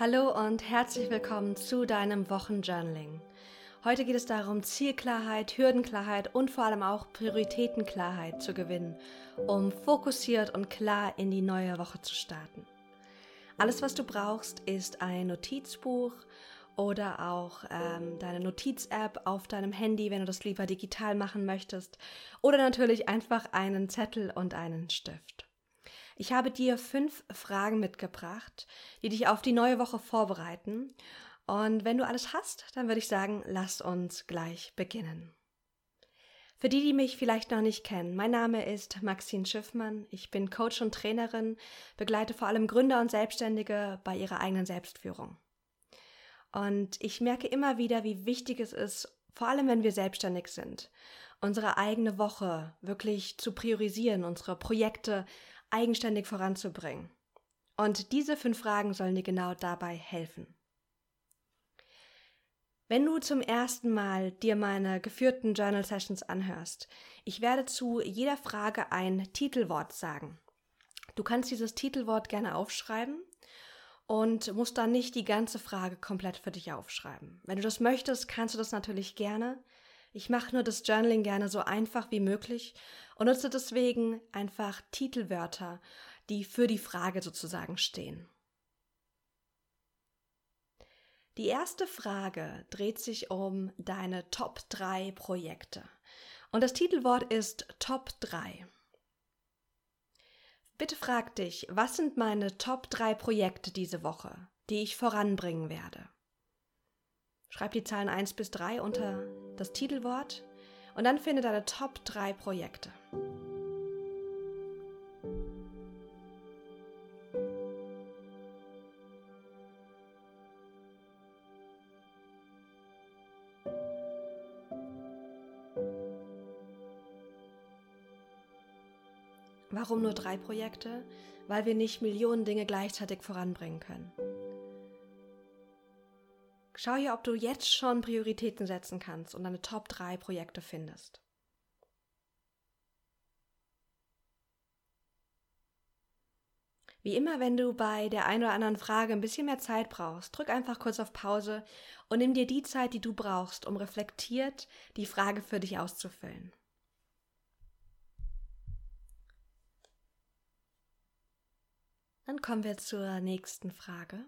Hallo und herzlich willkommen zu deinem Wochenjournaling. Heute geht es darum, Zielklarheit, Hürdenklarheit und vor allem auch Prioritätenklarheit zu gewinnen, um fokussiert und klar in die neue Woche zu starten. Alles, was du brauchst, ist ein Notizbuch oder auch ähm, deine Notiz-App auf deinem Handy, wenn du das lieber digital machen möchtest, oder natürlich einfach einen Zettel und einen Stift. Ich habe dir fünf Fragen mitgebracht, die dich auf die neue Woche vorbereiten. Und wenn du alles hast, dann würde ich sagen, lass uns gleich beginnen. Für die, die mich vielleicht noch nicht kennen, mein Name ist Maxine Schiffmann. Ich bin Coach und Trainerin, begleite vor allem Gründer und Selbstständige bei ihrer eigenen Selbstführung. Und ich merke immer wieder, wie wichtig es ist, vor allem wenn wir selbstständig sind, unsere eigene Woche wirklich zu priorisieren, unsere Projekte eigenständig voranzubringen. Und diese fünf Fragen sollen dir genau dabei helfen. Wenn du zum ersten Mal dir meine geführten Journal Sessions anhörst, ich werde zu jeder Frage ein Titelwort sagen. Du kannst dieses Titelwort gerne aufschreiben und musst dann nicht die ganze Frage komplett für dich aufschreiben. Wenn du das möchtest, kannst du das natürlich gerne. Ich mache nur das Journaling gerne so einfach wie möglich und nutze deswegen einfach Titelwörter, die für die Frage sozusagen stehen. Die erste Frage dreht sich um deine Top 3 Projekte. Und das Titelwort ist Top 3. Bitte frag dich, was sind meine Top 3 Projekte diese Woche, die ich voranbringen werde? Schreib die Zahlen 1 bis 3 unter das Titelwort und dann finde deine Top 3 Projekte. Warum nur drei Projekte? Weil wir nicht Millionen Dinge gleichzeitig voranbringen können. Schau hier, ob du jetzt schon Prioritäten setzen kannst und deine Top 3 Projekte findest. Wie immer, wenn du bei der einen oder anderen Frage ein bisschen mehr Zeit brauchst, drück einfach kurz auf Pause und nimm dir die Zeit, die du brauchst, um reflektiert die Frage für dich auszufüllen. Dann kommen wir zur nächsten Frage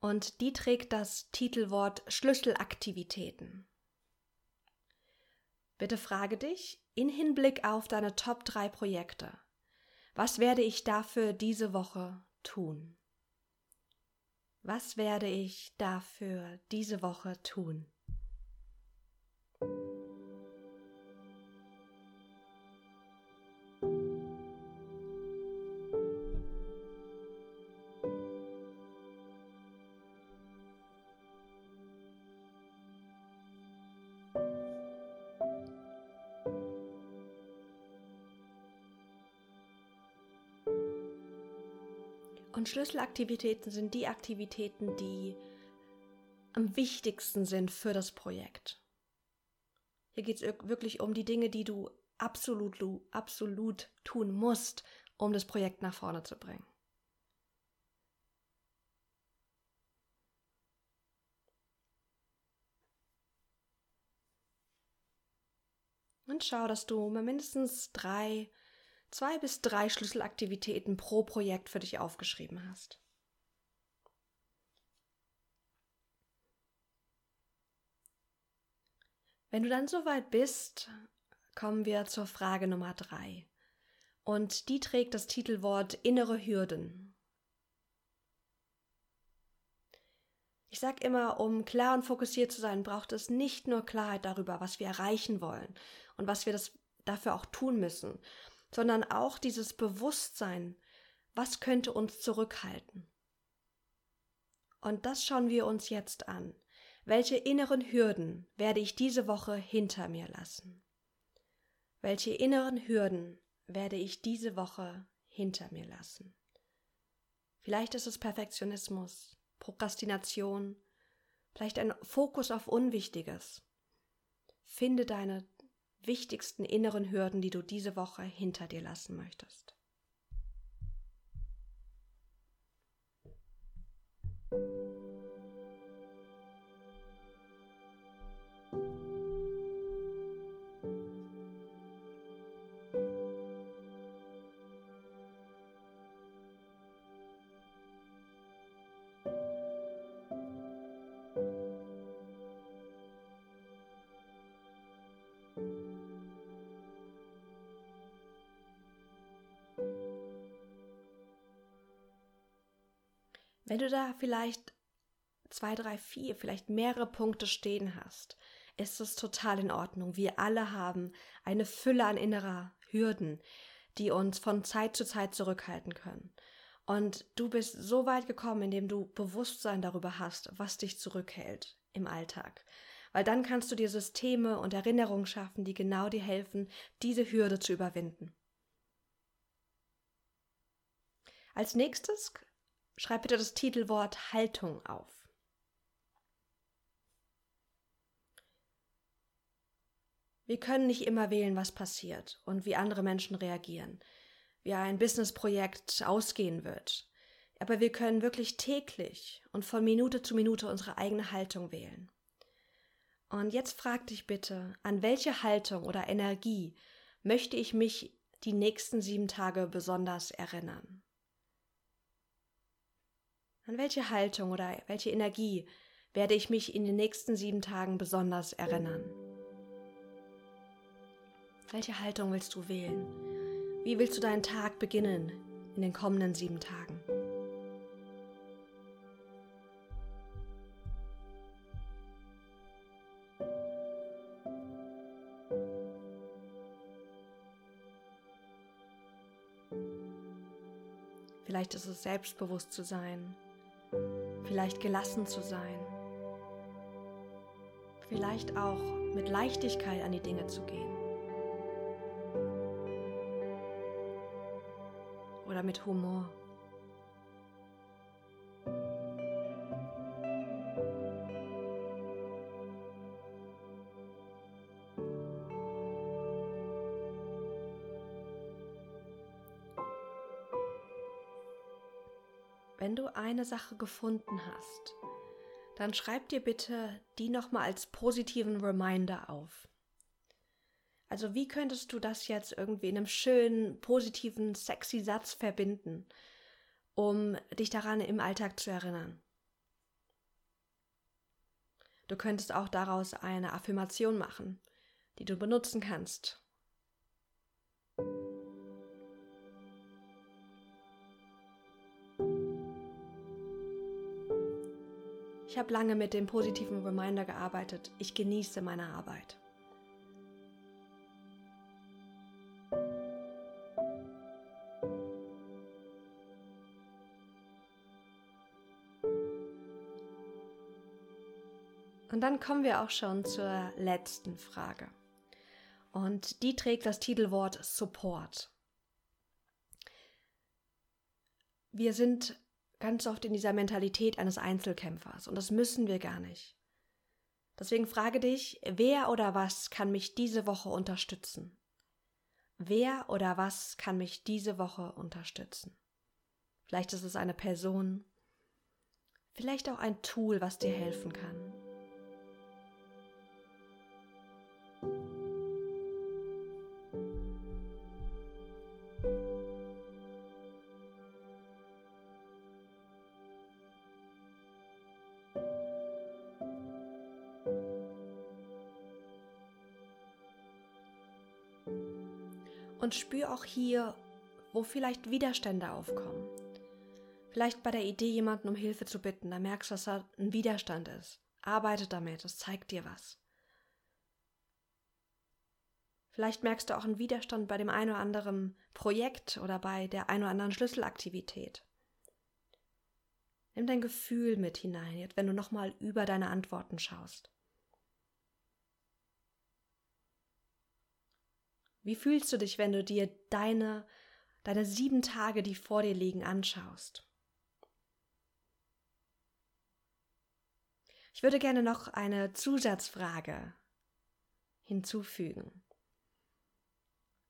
und die trägt das Titelwort Schlüsselaktivitäten. Bitte frage dich in Hinblick auf deine Top 3 Projekte, was werde ich dafür diese Woche tun? Was werde ich dafür diese Woche tun? Und Schlüsselaktivitäten sind die Aktivitäten, die am wichtigsten sind für das Projekt. Hier geht es wirklich um die Dinge, die du absolut, absolut tun musst, um das Projekt nach vorne zu bringen. Und schau, dass du mindestens drei zwei bis drei Schlüsselaktivitäten pro Projekt für dich aufgeschrieben hast. Wenn du dann soweit bist, kommen wir zur Frage Nummer drei. Und die trägt das Titelwort innere Hürden. Ich sage immer, um klar und fokussiert zu sein, braucht es nicht nur Klarheit darüber, was wir erreichen wollen und was wir das dafür auch tun müssen, sondern auch dieses Bewusstsein, was könnte uns zurückhalten. Und das schauen wir uns jetzt an. Welche inneren Hürden werde ich diese Woche hinter mir lassen? Welche inneren Hürden werde ich diese Woche hinter mir lassen? Vielleicht ist es Perfektionismus, Prokrastination, vielleicht ein Fokus auf Unwichtiges. Finde deine wichtigsten inneren Hürden, die du diese Woche hinter dir lassen möchtest. Wenn du da vielleicht zwei, drei, vier, vielleicht mehrere Punkte stehen hast, ist es total in Ordnung. Wir alle haben eine Fülle an innerer Hürden, die uns von Zeit zu Zeit zurückhalten können. Und du bist so weit gekommen, indem du Bewusstsein darüber hast, was dich zurückhält im Alltag. Weil dann kannst du dir Systeme und Erinnerungen schaffen, die genau dir helfen, diese Hürde zu überwinden. Als nächstes Schreib bitte das Titelwort Haltung auf. Wir können nicht immer wählen, was passiert und wie andere Menschen reagieren, wie ein Businessprojekt ausgehen wird. Aber wir können wirklich täglich und von Minute zu Minute unsere eigene Haltung wählen. Und jetzt frag dich bitte, an welche Haltung oder Energie möchte ich mich die nächsten sieben Tage besonders erinnern? An welche Haltung oder welche Energie werde ich mich in den nächsten sieben Tagen besonders erinnern? Welche Haltung willst du wählen? Wie willst du deinen Tag beginnen in den kommenden sieben Tagen? Vielleicht ist es selbstbewusst zu sein, vielleicht gelassen zu sein, vielleicht auch mit Leichtigkeit an die Dinge zu gehen oder mit Humor. Wenn du eine Sache gefunden hast, dann schreib dir bitte die nochmal als positiven Reminder auf. Also wie könntest du das jetzt irgendwie in einem schönen, positiven, sexy Satz verbinden, um dich daran im Alltag zu erinnern? Du könntest auch daraus eine Affirmation machen, die du benutzen kannst, Ich habe lange mit dem positiven Reminder gearbeitet. Ich genieße meine Arbeit. Und dann kommen wir auch schon zur letzten Frage. Und die trägt das Titelwort Support. Wir sind ganz oft in dieser Mentalität eines Einzelkämpfers und das müssen wir gar nicht. Deswegen frage dich, wer oder was kann mich diese Woche unterstützen? Wer oder was kann mich diese Woche unterstützen? Vielleicht ist es eine Person, vielleicht auch ein Tool, was dir helfen kann. Und spür auch hier, wo vielleicht Widerstände aufkommen. Vielleicht bei der Idee, jemanden um Hilfe zu bitten, da merkst du, dass da ein Widerstand ist. Arbeite damit, das zeigt dir was. Vielleicht merkst du auch einen Widerstand bei dem einen oder anderen Projekt oder bei der einen oder anderen Schlüsselaktivität. Nimm dein Gefühl mit hinein, jetzt wenn du nochmal über deine Antworten schaust. Wie fühlst du dich, wenn du dir deine, deine sieben Tage, die vor dir liegen, anschaust? Ich würde gerne noch eine Zusatzfrage hinzufügen.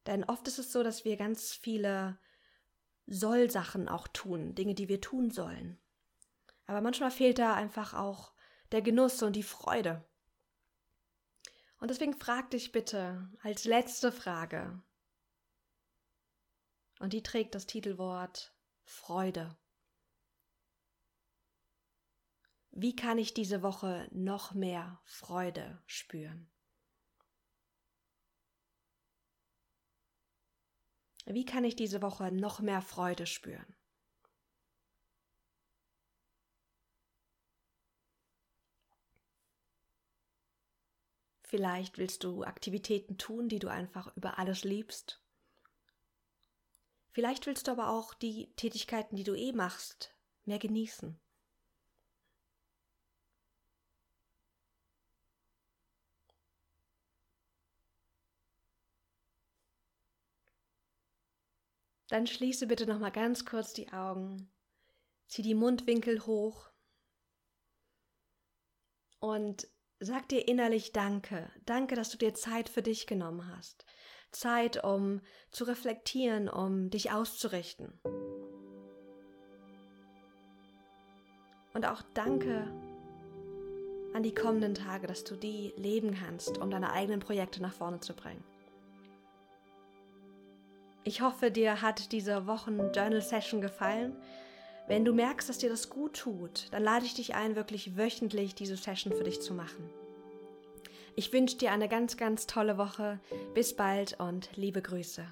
Denn oft ist es so, dass wir ganz viele Soll-Sachen auch tun, Dinge, die wir tun sollen. Aber manchmal fehlt da einfach auch der Genuss und die Freude. Und deswegen frag dich bitte als letzte Frage, und die trägt das Titelwort Freude. Wie kann ich diese Woche noch mehr Freude spüren? Wie kann ich diese Woche noch mehr Freude spüren? Vielleicht willst du Aktivitäten tun, die du einfach über alles liebst. Vielleicht willst du aber auch die Tätigkeiten, die du eh machst, mehr genießen. Dann schließe bitte noch mal ganz kurz die Augen. Zieh die Mundwinkel hoch und Sag dir innerlich Danke. Danke, dass du dir Zeit für dich genommen hast. Zeit, um zu reflektieren, um dich auszurichten. Und auch danke an die kommenden Tage, dass du die leben kannst, um deine eigenen Projekte nach vorne zu bringen. Ich hoffe, dir hat diese Wochen-Journal-Session gefallen. Wenn du merkst, dass dir das gut tut, dann lade ich dich ein, wirklich wöchentlich diese Session für dich zu machen. Ich wünsche dir eine ganz, ganz tolle Woche. Bis bald und liebe Grüße.